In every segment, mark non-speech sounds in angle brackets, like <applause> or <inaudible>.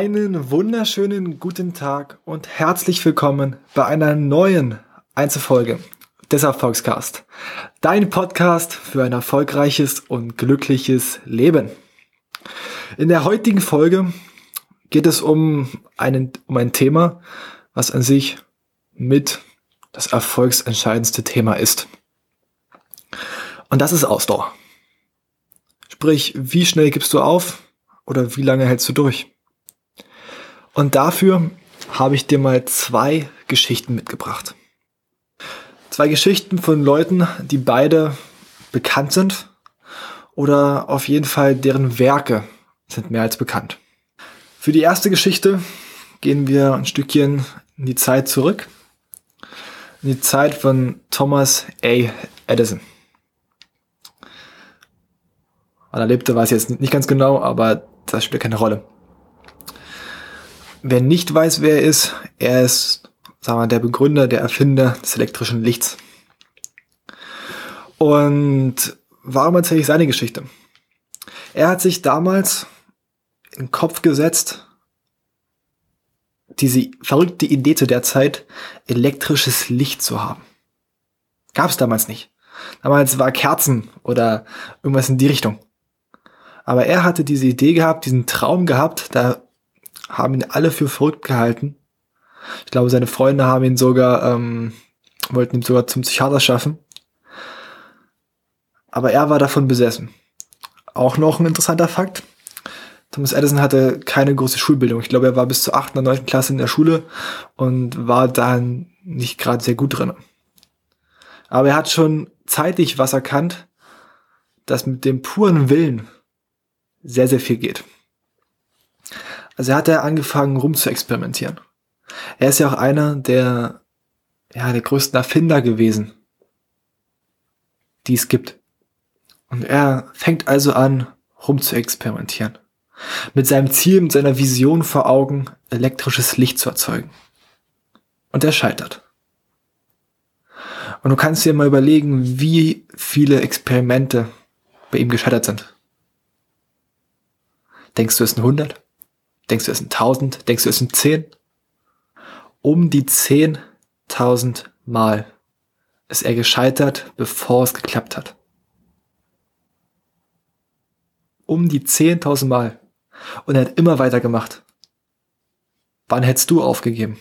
Einen wunderschönen guten Tag und herzlich willkommen bei einer neuen Einzelfolge des Erfolgscast. Dein Podcast für ein erfolgreiches und glückliches Leben. In der heutigen Folge geht es um, einen, um ein Thema, was an sich mit das erfolgsentscheidendste Thema ist. Und das ist Ausdauer. Sprich, wie schnell gibst du auf oder wie lange hältst du durch? Und dafür habe ich dir mal zwei Geschichten mitgebracht. Zwei Geschichten von Leuten, die beide bekannt sind oder auf jeden Fall deren Werke sind mehr als bekannt. Für die erste Geschichte gehen wir ein Stückchen in die Zeit zurück. In die Zeit von Thomas A. Edison. Wann er lebte, weiß ich jetzt nicht ganz genau, aber das spielt keine Rolle. Wer nicht weiß, wer er ist, er ist, sagen wir, der Begründer, der Erfinder des elektrischen Lichts. Und warum erzähle ich seine Geschichte? Er hat sich damals in den Kopf gesetzt, diese verrückte Idee zu der Zeit, elektrisches Licht zu haben. Gab es damals nicht. Damals war Kerzen oder irgendwas in die Richtung. Aber er hatte diese Idee gehabt, diesen Traum gehabt, da haben ihn alle für verrückt gehalten. Ich glaube, seine Freunde haben ihn sogar, ähm, wollten ihn sogar zum Psychiater schaffen. Aber er war davon besessen. Auch noch ein interessanter Fakt. Thomas Edison hatte keine große Schulbildung. Ich glaube, er war bis zur 8. oder 9. Klasse in der Schule und war da nicht gerade sehr gut drin. Aber er hat schon zeitig was erkannt, dass mit dem puren Willen sehr, sehr viel geht. Also er hat ja angefangen rum zu experimentieren. Er ist ja auch einer der, ja, der größten Erfinder gewesen, die es gibt. Und er fängt also an, rum zu experimentieren. Mit seinem Ziel, mit seiner Vision vor Augen, elektrisches Licht zu erzeugen. Und er scheitert. Und du kannst dir mal überlegen, wie viele Experimente bei ihm gescheitert sind. Denkst du, es sind 100? Denkst du, es sind 1000? Denkst du, es sind 10? Um die 10.000 Mal ist er gescheitert, bevor es geklappt hat. Um die 10.000 Mal. Und er hat immer weitergemacht. Wann hättest du aufgegeben?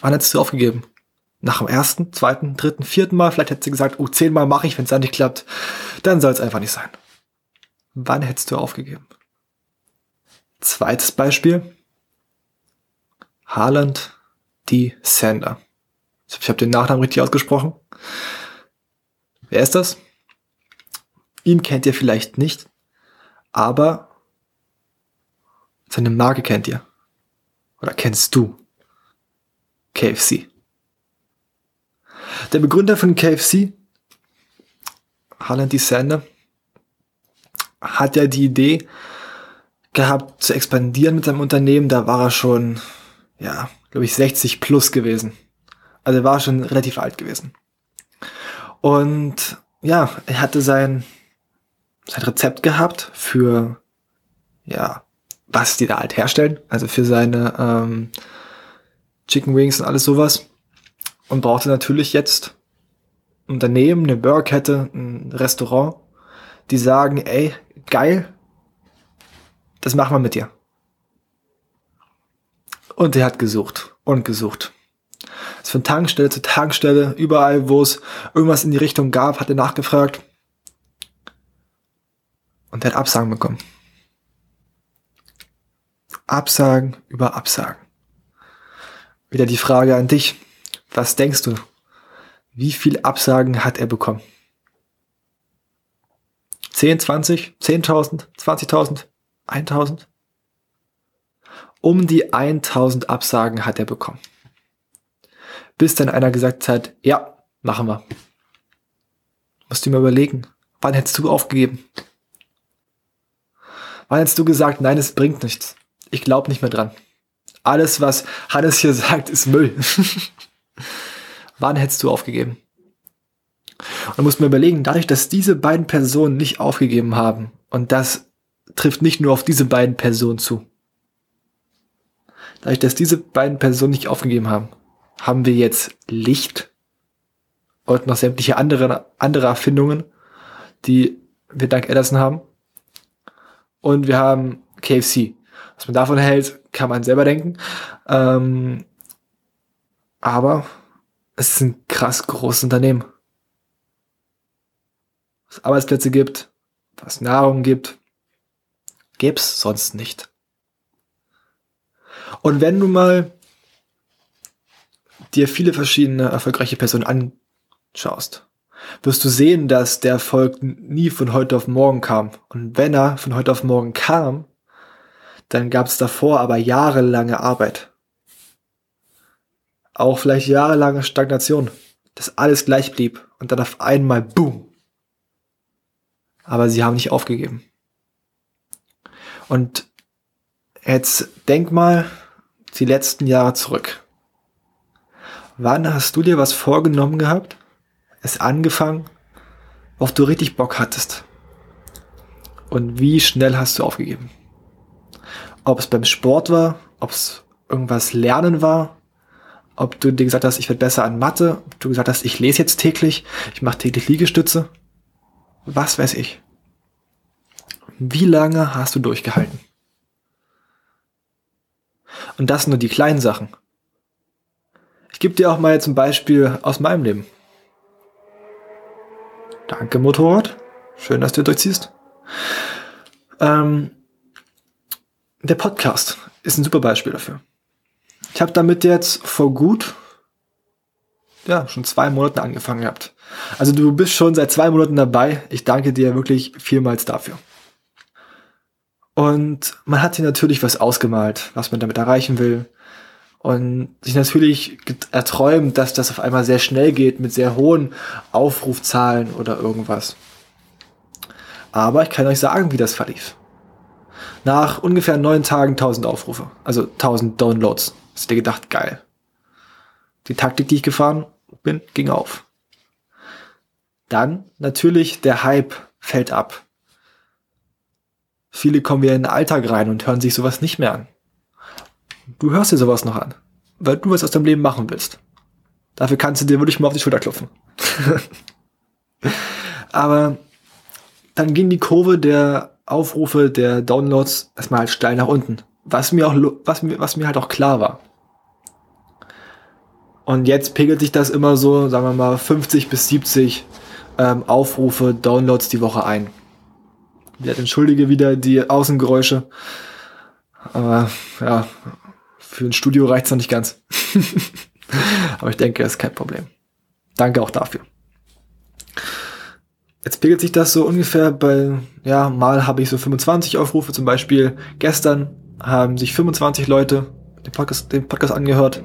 Wann hättest du aufgegeben? Nach dem ersten, zweiten, dritten, vierten Mal? Vielleicht hättest du gesagt, oh, zehnmal mache ich, wenn es dann nicht klappt. Dann soll es einfach nicht sein. Wann hättest du aufgegeben? Zweites Beispiel. Haaland die Sander. Ich habe den Nachnamen richtig ausgesprochen. Wer ist das? Ihn kennt ihr vielleicht nicht, aber seine Marke kennt ihr. Oder kennst du? KFC. Der Begründer von KFC, Haaland Sander, hat ja die Idee, gehabt zu expandieren mit seinem Unternehmen. Da war er schon, ja, glaube ich, 60 plus gewesen. Also er war schon relativ alt gewesen. Und ja, er hatte sein, sein Rezept gehabt für, ja, was die da halt herstellen. Also für seine ähm, Chicken Wings und alles sowas. Und brauchte natürlich jetzt ein Unternehmen, eine Burgerkette, ein Restaurant, die sagen, ey, geil, das machen wir mit dir. Und er hat gesucht und gesucht. Ist von Tankstelle zu Tankstelle, überall, wo es irgendwas in die Richtung gab, hat er nachgefragt. Und er hat Absagen bekommen. Absagen über Absagen. Wieder die Frage an dich. Was denkst du? Wie viel Absagen hat er bekommen? 10, 20, 10.000, 20.000? 1000? Um die 1000 Absagen hat er bekommen. Bis dann einer gesagt hat, ja, machen wir. Musst du mir überlegen, wann hättest du aufgegeben? Wann hättest du gesagt, nein, es bringt nichts. Ich glaube nicht mehr dran. Alles, was Hannes hier <laughs> sagt, ist Müll. <laughs> wann hättest du aufgegeben? Und du musst mir überlegen, dadurch, dass diese beiden Personen nicht aufgegeben haben und das trifft nicht nur auf diese beiden Personen zu. Dadurch, dass diese beiden Personen nicht aufgegeben haben, haben wir jetzt Licht und noch sämtliche andere, andere Erfindungen, die wir dank Edison haben. Und wir haben KFC. Was man davon hält, kann man selber denken. Ähm, aber es ist ein krass großes Unternehmen. Was Arbeitsplätze gibt, was Nahrung gibt, gibt's sonst nicht. Und wenn du mal dir viele verschiedene erfolgreiche Personen anschaust, wirst du sehen, dass der Erfolg nie von heute auf morgen kam. Und wenn er von heute auf morgen kam, dann gab es davor aber jahrelange Arbeit. Auch vielleicht jahrelange Stagnation, dass alles gleich blieb und dann auf einmal boom. Aber sie haben nicht aufgegeben. Und jetzt denk mal die letzten Jahre zurück. Wann hast du dir was vorgenommen gehabt, es angefangen, worauf du richtig Bock hattest? Und wie schnell hast du aufgegeben? Ob es beim Sport war, ob es irgendwas lernen war, ob du dir gesagt hast, ich werde besser an Mathe, ob du gesagt hast, ich lese jetzt täglich, ich mache täglich Liegestütze, was weiß ich. Wie lange hast du durchgehalten? Und das nur die kleinen Sachen. Ich gebe dir auch mal jetzt ein Beispiel aus meinem Leben. Danke, Motorrad. Schön, dass du durchziehst. Ähm, der Podcast ist ein super Beispiel dafür. Ich habe damit jetzt vor gut, ja, schon zwei Monaten angefangen gehabt. Also du bist schon seit zwei Monaten dabei. Ich danke dir wirklich vielmals dafür. Und man hat sich natürlich was ausgemalt, was man damit erreichen will. Und sich natürlich erträumt, dass das auf einmal sehr schnell geht mit sehr hohen Aufrufzahlen oder irgendwas. Aber ich kann euch sagen, wie das verlief. Nach ungefähr neun Tagen 1000 Aufrufe, also 1000 Downloads. Hast du dir gedacht, geil. Die Taktik, die ich gefahren bin, ging auf. Dann natürlich der Hype fällt ab. Viele kommen wieder in den Alltag rein und hören sich sowas nicht mehr an. Du hörst dir sowas noch an, weil du was aus deinem Leben machen willst. Dafür kannst du dir wirklich mal auf die Schulter klopfen. <laughs> Aber dann ging die Kurve der Aufrufe, der Downloads erstmal halt steil nach unten. Was mir auch, was mir, was mir halt auch klar war. Und jetzt pegelt sich das immer so, sagen wir mal, 50 bis 70 ähm, Aufrufe, Downloads die Woche ein. Ja, entschuldige wieder die Außengeräusche. Aber ja, für ein Studio reicht's noch nicht ganz. <laughs> Aber ich denke, ist kein Problem. Danke auch dafür. Jetzt pegelt sich das so ungefähr bei, ja, mal habe ich so 25 Aufrufe. Zum Beispiel gestern haben sich 25 Leute den Podcast, den Podcast angehört.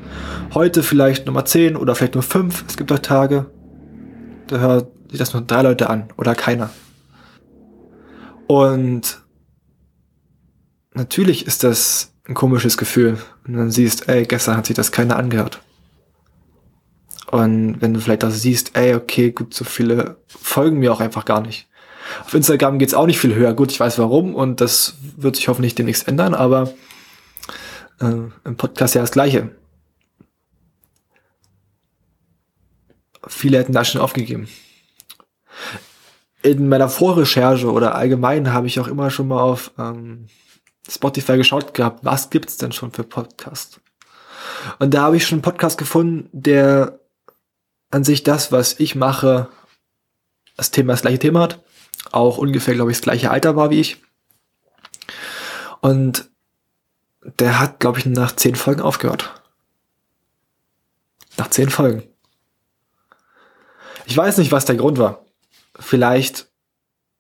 Heute vielleicht Nummer 10 oder vielleicht nur 5. Es gibt auch Tage, da hört sich das nur drei Leute an oder keiner. Und natürlich ist das ein komisches Gefühl, wenn du dann siehst, ey, gestern hat sich das keiner angehört. Und wenn du vielleicht auch siehst, ey, okay, gut, so viele folgen mir auch einfach gar nicht. Auf Instagram geht's auch nicht viel höher. Gut, ich weiß warum und das wird sich hoffentlich demnächst ändern, aber äh, im Podcast ja das Gleiche. Viele hätten da schon aufgegeben in meiner Vorrecherche oder allgemein habe ich auch immer schon mal auf ähm, Spotify geschaut gehabt, was gibt's denn schon für Podcasts? Und da habe ich schon einen Podcast gefunden, der an sich das, was ich mache, das Thema das gleiche Thema hat, auch ungefähr, glaube ich, das gleiche Alter war wie ich. Und der hat, glaube ich, nach zehn Folgen aufgehört. Nach zehn Folgen. Ich weiß nicht, was der Grund war vielleicht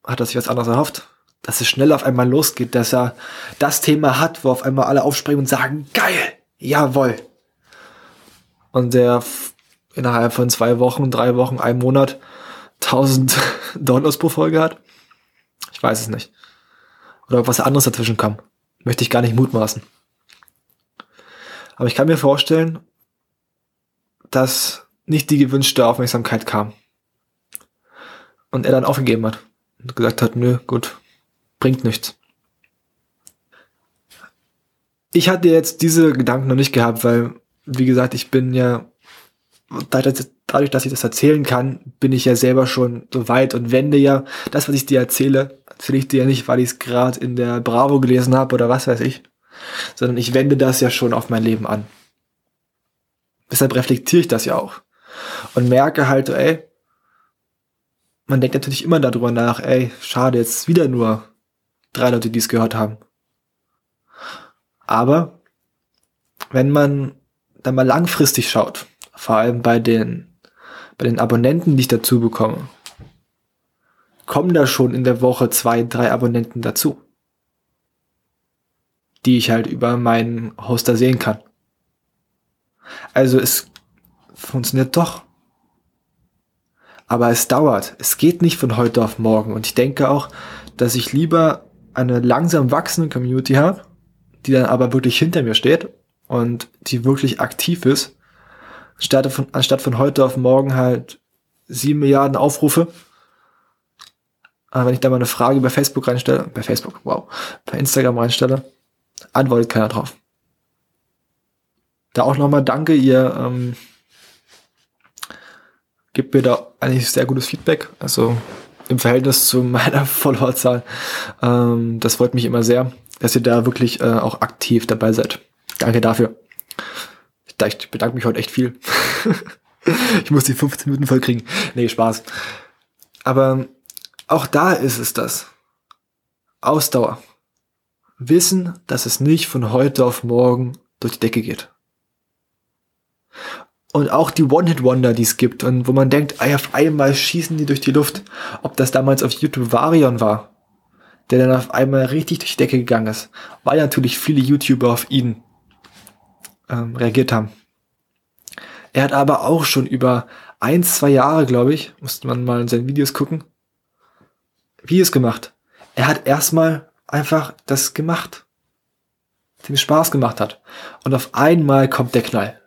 hat er sich was anderes erhofft, dass es schnell auf einmal losgeht, dass er das Thema hat, wo auf einmal alle aufspringen und sagen, geil, jawoll. Und der innerhalb von zwei Wochen, drei Wochen, einem Monat 1000 <laughs> Downloads pro Folge hat. Ich weiß es nicht. Oder ob was anderes dazwischen kam. Möchte ich gar nicht mutmaßen. Aber ich kann mir vorstellen, dass nicht die gewünschte Aufmerksamkeit kam und er dann aufgegeben hat und gesagt hat, nö, gut, bringt nichts. ich hatte jetzt diese Gedanken noch nicht gehabt, weil, wie gesagt, ich bin ja, dadurch, dass ich das erzählen kann, bin ich ja selber schon so weit und wende ja das, was ich dir erzähle, erzähle ich dir ja nicht, weil ich es gerade in der Bravo gelesen habe oder was weiß ich, sondern ich wende das ja schon auf mein Leben an. Deshalb reflektiere ich das ja auch und merke halt, ey, man denkt natürlich immer darüber nach, ey, schade, jetzt wieder nur drei Leute, die es gehört haben. Aber wenn man dann mal langfristig schaut, vor allem bei den, bei den Abonnenten, die ich dazu bekomme, kommen da schon in der Woche zwei, drei Abonnenten dazu, die ich halt über meinen Hoster sehen kann. Also es funktioniert doch. Aber es dauert. Es geht nicht von heute auf morgen. Und ich denke auch, dass ich lieber eine langsam wachsende Community habe, die dann aber wirklich hinter mir steht und die wirklich aktiv ist, anstatt von, anstatt von heute auf morgen halt sieben Milliarden Aufrufe. Aber wenn ich da mal eine Frage bei Facebook reinstelle, bei Facebook, wow, bei Instagram reinstelle, antwortet keiner drauf. Da auch nochmal danke, ihr ähm, gebt mir da eigentlich sehr gutes Feedback. Also im Verhältnis zu <laughs> meiner Followerzahl. Ähm, das freut mich immer sehr, dass ihr da wirklich äh, auch aktiv dabei seid. Danke dafür. Ich bedanke mich heute echt viel. <laughs> ich muss die 15 Minuten voll kriegen. Nee, Spaß. Aber auch da ist es das. Ausdauer. Wissen, dass es nicht von heute auf morgen durch die Decke geht. Und auch die One-Hit-Wonder, die es gibt und wo man denkt, ey, auf einmal schießen die durch die Luft. Ob das damals auf YouTube Varion war, der dann auf einmal richtig durch die Decke gegangen ist, weil natürlich viele YouTuber auf ihn ähm, reagiert haben. Er hat aber auch schon über ein, zwei Jahre, glaube ich, musste man mal in seinen Videos gucken, Videos gemacht. Er hat erstmal einfach das gemacht, dem Spaß gemacht hat. Und auf einmal kommt der Knall.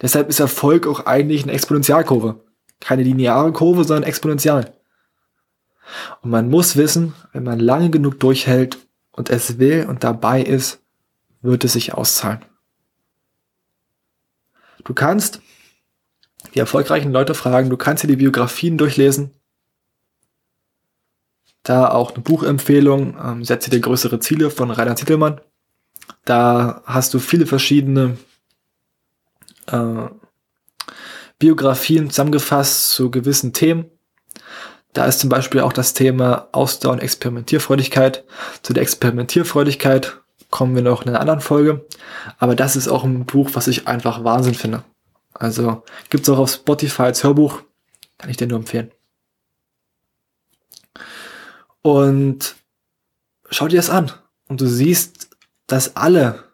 Deshalb ist Erfolg auch eigentlich eine Exponentialkurve. Keine lineare Kurve, sondern exponential. Und man muss wissen, wenn man lange genug durchhält und es will und dabei ist, wird es sich auszahlen. Du kannst die erfolgreichen Leute fragen, du kannst dir die Biografien durchlesen. Da auch eine Buchempfehlung, ähm, setze dir größere Ziele von Rainer Titelmann. Da hast du viele verschiedene äh, Biografien zusammengefasst zu gewissen Themen. Da ist zum Beispiel auch das Thema Ausdauer und Experimentierfreudigkeit. Zu der Experimentierfreudigkeit kommen wir noch in einer anderen Folge. Aber das ist auch ein Buch, was ich einfach Wahnsinn finde. Also gibt's auch auf Spotify als Hörbuch. Kann ich dir nur empfehlen. Und schau dir das an. Und du siehst, dass alle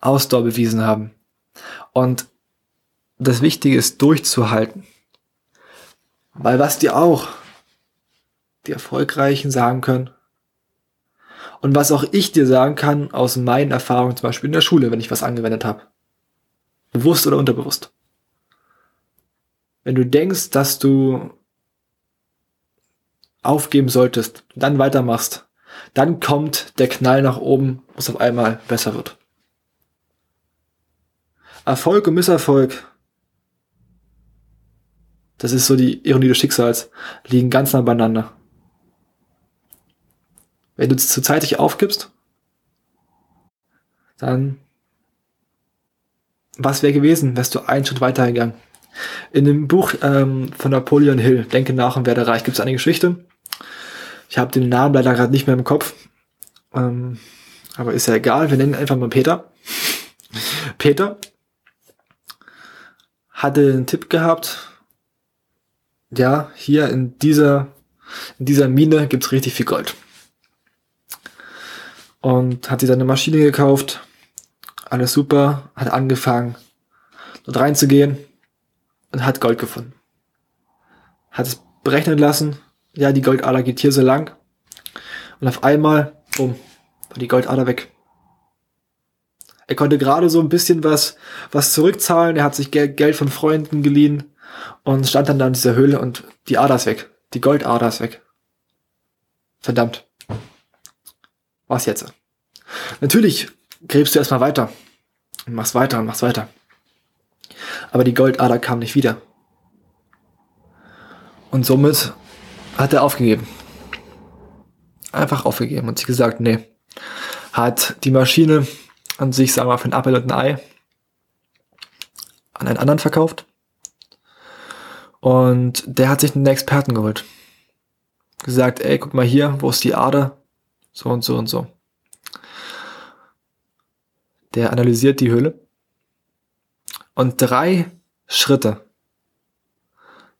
Ausdauer bewiesen haben. Und das Wichtige ist durchzuhalten. Weil was dir auch die Erfolgreichen sagen können und was auch ich dir sagen kann aus meinen Erfahrungen zum Beispiel in der Schule, wenn ich was angewendet habe. Bewusst oder unterbewusst. Wenn du denkst, dass du aufgeben solltest, dann weitermachst, dann kommt der Knall nach oben, wo es auf einmal besser wird. Erfolg und Misserfolg, das ist so die Ironie des Schicksals, liegen ganz nah beieinander. Wenn du zu zeitig aufgibst, dann was wäre gewesen, wärst du einen Schritt weiter gegangen. In dem Buch ähm, von Napoleon Hill, Denke nach und werde reich, gibt es eine Geschichte. Ich habe den Namen leider gerade nicht mehr im Kopf. Ähm, aber ist ja egal, wir nennen ihn einfach mal Peter. <laughs> Peter hatte einen Tipp gehabt. Ja, hier in dieser, in dieser Mine gibt's richtig viel Gold. Und hat sich dann eine Maschine gekauft. Alles super. Hat angefangen, dort reinzugehen und hat Gold gefunden. Hat es berechnen lassen. Ja, die Goldader geht hier so lang. Und auf einmal, bumm, war die Goldader weg. Er konnte gerade so ein bisschen was, was zurückzahlen. Er hat sich Geld von Freunden geliehen und stand dann da in dieser Höhle und die Ader ist weg. Die Goldader ist weg. Verdammt. Was jetzt? Natürlich gräbst du erstmal weiter und machst weiter und machst weiter. Aber die Goldader kam nicht wieder. Und somit hat er aufgegeben. Einfach aufgegeben und sich gesagt, nee. Hat die Maschine an sich, sagen wir mal, für ein Apfel und ein Ei an einen anderen verkauft. Und der hat sich einen Experten geholt. Gesagt, ey, guck mal hier, wo ist die Ader? So und so und so. Der analysiert die Höhle. Und drei Schritte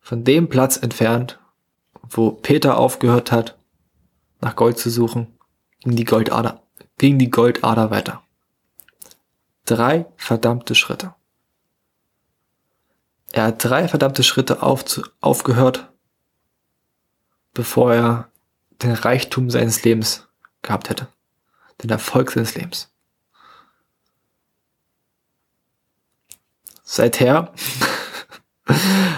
von dem Platz entfernt, wo Peter aufgehört hat, nach Gold zu suchen, ging die Goldader, ging die Goldader weiter. Drei verdammte Schritte. Er hat drei verdammte Schritte auf, aufgehört, bevor er den Reichtum seines Lebens gehabt hätte. Den Erfolg seines Lebens. Seither <laughs>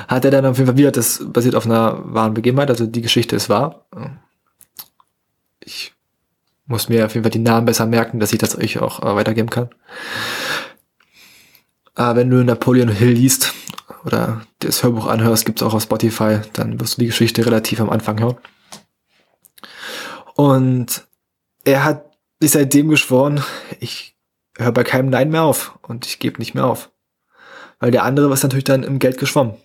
hat er dann auf jeden Fall wieder, das basiert auf einer wahren Begebenheit, also die Geschichte ist wahr. Ich muss mir auf jeden Fall die Namen besser merken, dass ich das euch auch äh, weitergeben kann. Aber wenn du Napoleon Hill liest oder das Hörbuch anhörst, gibt's auch auf Spotify, dann wirst du die Geschichte relativ am Anfang hören. Und er hat sich seitdem geschworen, ich höre bei keinem Nein mehr auf und ich gebe nicht mehr auf. Weil der andere war natürlich dann im Geld geschwommen.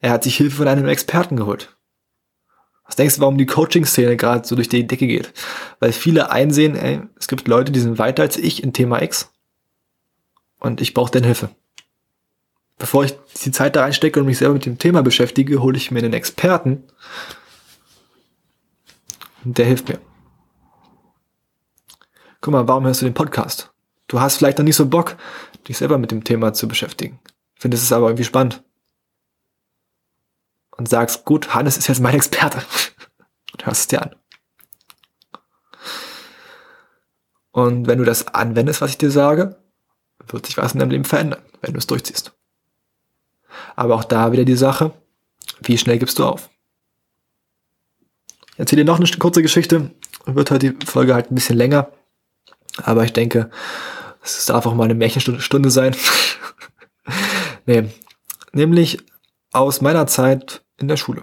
Er hat sich Hilfe von einem Experten geholt. Was denkst du, warum die Coaching-Szene gerade so durch die Decke geht? Weil viele einsehen, ey, es gibt Leute, die sind weiter als ich in Thema X und ich brauche deine Hilfe. Bevor ich die Zeit da reinstecke und mich selber mit dem Thema beschäftige, hole ich mir einen Experten und der hilft mir. Guck mal, warum hörst du den Podcast? Du hast vielleicht noch nicht so Bock, dich selber mit dem Thema zu beschäftigen. Findest es aber irgendwie spannend. Und sagst, gut, Hannes ist jetzt mein Experte. <laughs> Und hörst es dir an. Und wenn du das anwendest, was ich dir sage, wird sich was in deinem Leben verändern, wenn du es durchziehst. Aber auch da wieder die Sache, wie schnell gibst du auf? Ich erzähle dir noch eine kurze Geschichte, wird heute die Folge halt ein bisschen länger, aber ich denke, es darf auch mal eine Märchenstunde sein. <laughs> nee, nämlich aus meiner Zeit in der Schule.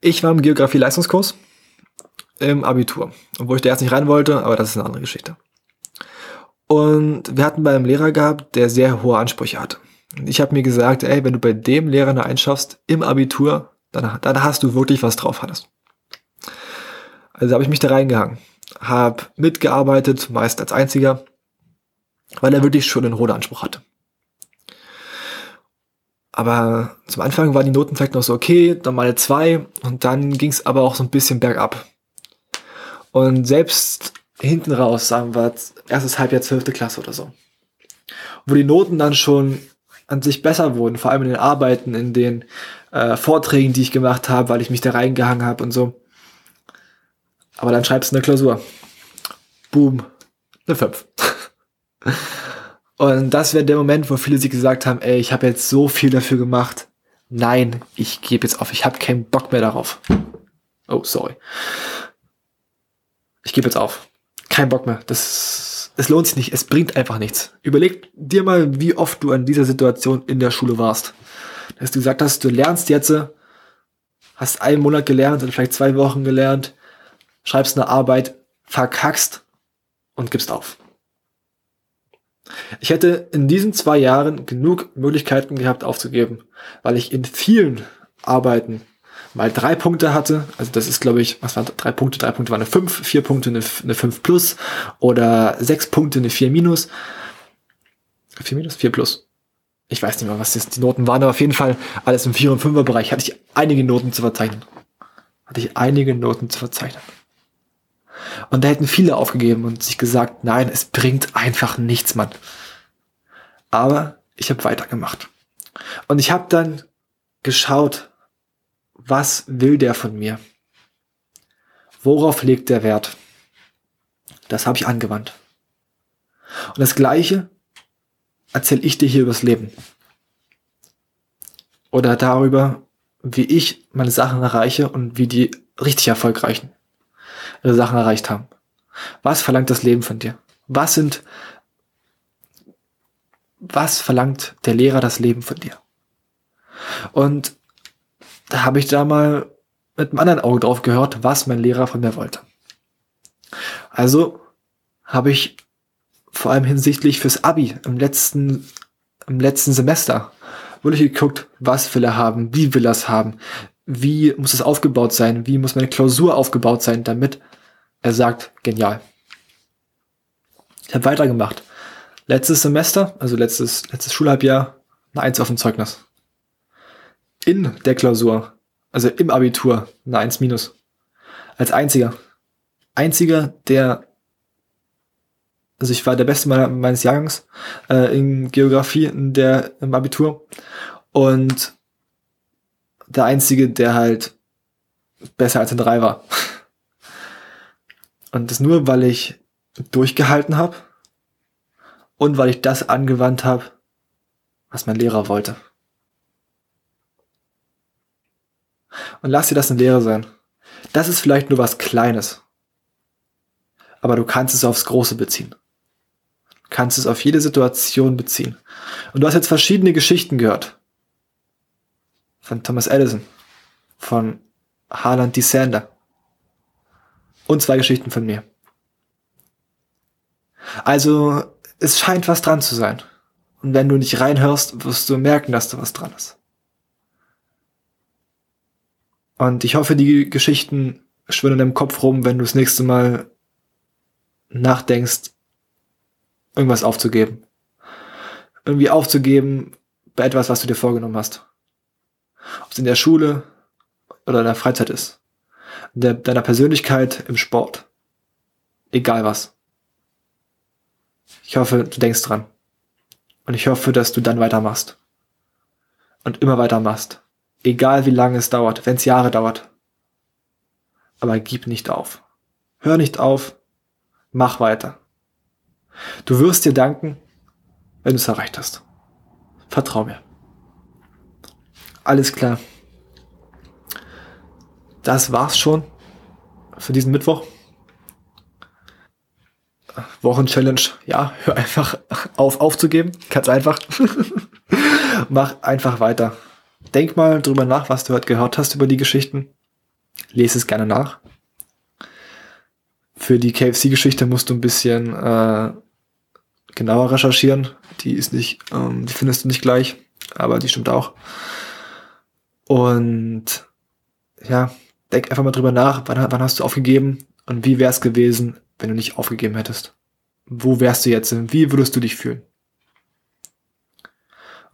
Ich war im Geografie-Leistungskurs im Abitur, obwohl ich da erst nicht rein wollte, aber das ist eine andere Geschichte. Und wir hatten bei einem Lehrer gehabt, der sehr hohe Ansprüche hatte. Und ich habe mir gesagt, ey, wenn du bei dem Lehrer eine einschaffst im Abitur, dann, dann hast du wirklich was drauf, Hannes. Also habe ich mich da reingehangen, habe mitgearbeitet, meist als einziger, weil er wirklich schon einen hohen Anspruch hatte. Aber zum Anfang waren die Noten vielleicht noch so okay, dann mal zwei und dann ging es aber auch so ein bisschen bergab. Und selbst hinten raus, sagen wir, erstes Halbjahr, zwölfte Klasse oder so. Wo die Noten dann schon an sich besser wurden, vor allem in den Arbeiten, in den äh, Vorträgen, die ich gemacht habe, weil ich mich da reingehangen habe und so. Aber dann schreibst du eine Klausur. Boom, eine 5. <laughs> und das wäre der Moment, wo viele sich gesagt haben, ey, ich habe jetzt so viel dafür gemacht. Nein, ich gebe jetzt auf, ich habe keinen Bock mehr darauf. Oh, sorry. Ich gebe jetzt auf kein Bock mehr. Das, es lohnt sich nicht. Es bringt einfach nichts. Überleg dir mal, wie oft du an dieser Situation in der Schule warst. Dass du gesagt hast, du lernst jetzt, hast einen Monat gelernt oder vielleicht zwei Wochen gelernt, schreibst eine Arbeit, verkackst und gibst auf. Ich hätte in diesen zwei Jahren genug Möglichkeiten gehabt aufzugeben, weil ich in vielen Arbeiten mal drei Punkte hatte. Also das ist, glaube ich, was waren drei Punkte? Drei Punkte waren eine 5, vier Punkte eine, eine 5 plus oder sechs Punkte eine 4 minus. 4 minus? 4 plus. Ich weiß nicht mehr, was das die Noten waren, aber auf jeden Fall alles im 4 und 5er Bereich hatte ich einige Noten zu verzeichnen. Hatte ich einige Noten zu verzeichnen. Und da hätten viele aufgegeben und sich gesagt, nein, es bringt einfach nichts, Mann. Aber ich habe weitergemacht. Und ich habe dann geschaut, was will der von mir? Worauf legt der Wert? Das habe ich angewandt. Und das Gleiche erzähle ich dir hier übers Leben. Oder darüber, wie ich meine Sachen erreiche und wie die richtig erfolgreichen Sachen erreicht haben? Was verlangt das Leben von dir? Was sind, was verlangt der Lehrer das Leben von dir? Und da habe ich da mal mit einem anderen Auge drauf gehört, was mein Lehrer von mir wollte. Also habe ich vor allem hinsichtlich fürs Abi im letzten, im letzten Semester wirklich geguckt, was will er haben, wie will er es haben, wie muss es aufgebaut sein, wie muss meine Klausur aufgebaut sein, damit er sagt, genial. Ich habe weitergemacht. Letztes Semester, also letztes, letztes Schulhalbjahr, eine Eins auf dem Zeugnis. In der Klausur, also im Abitur, eine Eins minus. Als einziger. Einziger, der also ich war der Beste meiner, meines Jahrgangs äh, in Geografie in der, im Abitur und der Einzige, der halt besser als ein Drei war. <laughs> Und das nur, weil ich durchgehalten habe und weil ich das angewandt habe, was mein Lehrer wollte. Und lass dir das eine Lehre sein. Das ist vielleicht nur was Kleines. Aber du kannst es aufs Große beziehen kannst es auf jede Situation beziehen. Und du hast jetzt verschiedene Geschichten gehört. Von Thomas Edison, von Harland D. Sander und zwei Geschichten von mir. Also, es scheint was dran zu sein. Und wenn du nicht reinhörst, wirst du merken, dass da was dran ist. Und ich hoffe, die Geschichten schwimmen im Kopf rum, wenn du das nächste Mal nachdenkst, irgendwas aufzugeben. Irgendwie aufzugeben bei etwas, was du dir vorgenommen hast. Ob es in der Schule oder in der Freizeit ist. Der, deiner Persönlichkeit im Sport. Egal was. Ich hoffe, du denkst dran. Und ich hoffe, dass du dann weitermachst. Und immer weitermachst. Egal wie lange es dauert, wenn es Jahre dauert. Aber gib nicht auf. Hör nicht auf. Mach weiter. Du wirst dir danken, wenn du es erreicht hast. Vertrau mir. Alles klar. Das war's schon für diesen Mittwoch. Wochenchallenge. Ja, hör einfach auf aufzugeben. Ganz einfach. <laughs> Mach einfach weiter. Denk mal drüber nach, was du heute gehört hast über die Geschichten. Lese es gerne nach. Für die KFC-Geschichte musst du ein bisschen äh, genauer recherchieren. Die ist nicht, ähm, die findest du nicht gleich, aber die stimmt auch. Und ja, denk einfach mal drüber nach, wann, wann hast du aufgegeben und wie wär's gewesen, wenn du nicht aufgegeben hättest? Wo wärst du jetzt? Wie würdest du dich fühlen?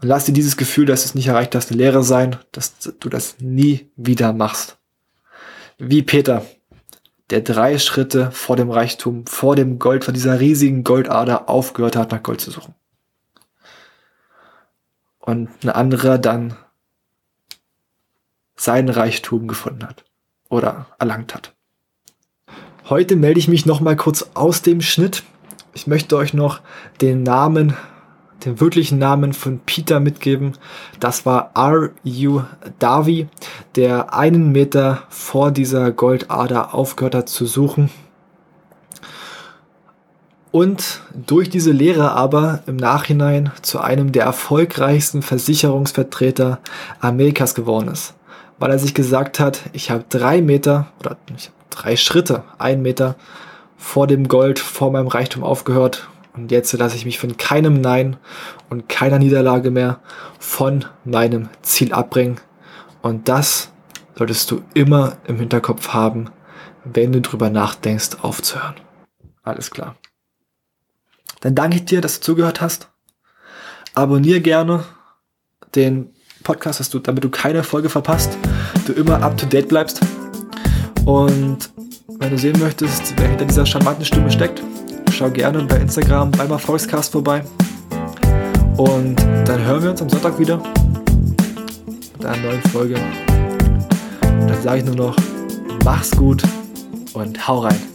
Und lass dir dieses Gefühl, dass du es nicht erreicht hast, eine Lehre sein, dass du das nie wieder machst. Wie Peter, der drei Schritte vor dem Reichtum, vor dem Gold, vor dieser riesigen Goldader aufgehört hat, nach Gold zu suchen. Und ein anderer dann sein Reichtum gefunden hat oder erlangt hat. Heute melde ich mich noch mal kurz aus dem Schnitt. Ich möchte euch noch den Namen den wirklichen Namen von Peter mitgeben. Das war R.U. Davi, der einen Meter vor dieser Goldader aufgehört hat zu suchen. Und durch diese Lehre aber im Nachhinein zu einem der erfolgreichsten Versicherungsvertreter Amerikas geworden ist. Weil er sich gesagt hat, ich habe drei Meter oder drei Schritte, ein Meter vor dem Gold, vor meinem Reichtum aufgehört und jetzt lasse ich mich von keinem Nein und keiner Niederlage mehr von meinem Ziel abbringen. Und das solltest du immer im Hinterkopf haben, wenn du drüber nachdenkst, aufzuhören. Alles klar. Dann danke ich dir, dass du zugehört hast. Abonniere gerne den Podcast, dass du, damit du keine Folge verpasst, du immer up to date bleibst. Und wenn du sehen möchtest, wer hinter dieser charmanten Stimme steckt, schau gerne bei Instagram beim Erfolgscast vorbei. Und dann hören wir uns am Sonntag wieder mit einer neuen Folge. Und dann sage ich nur noch, mach's gut und hau rein.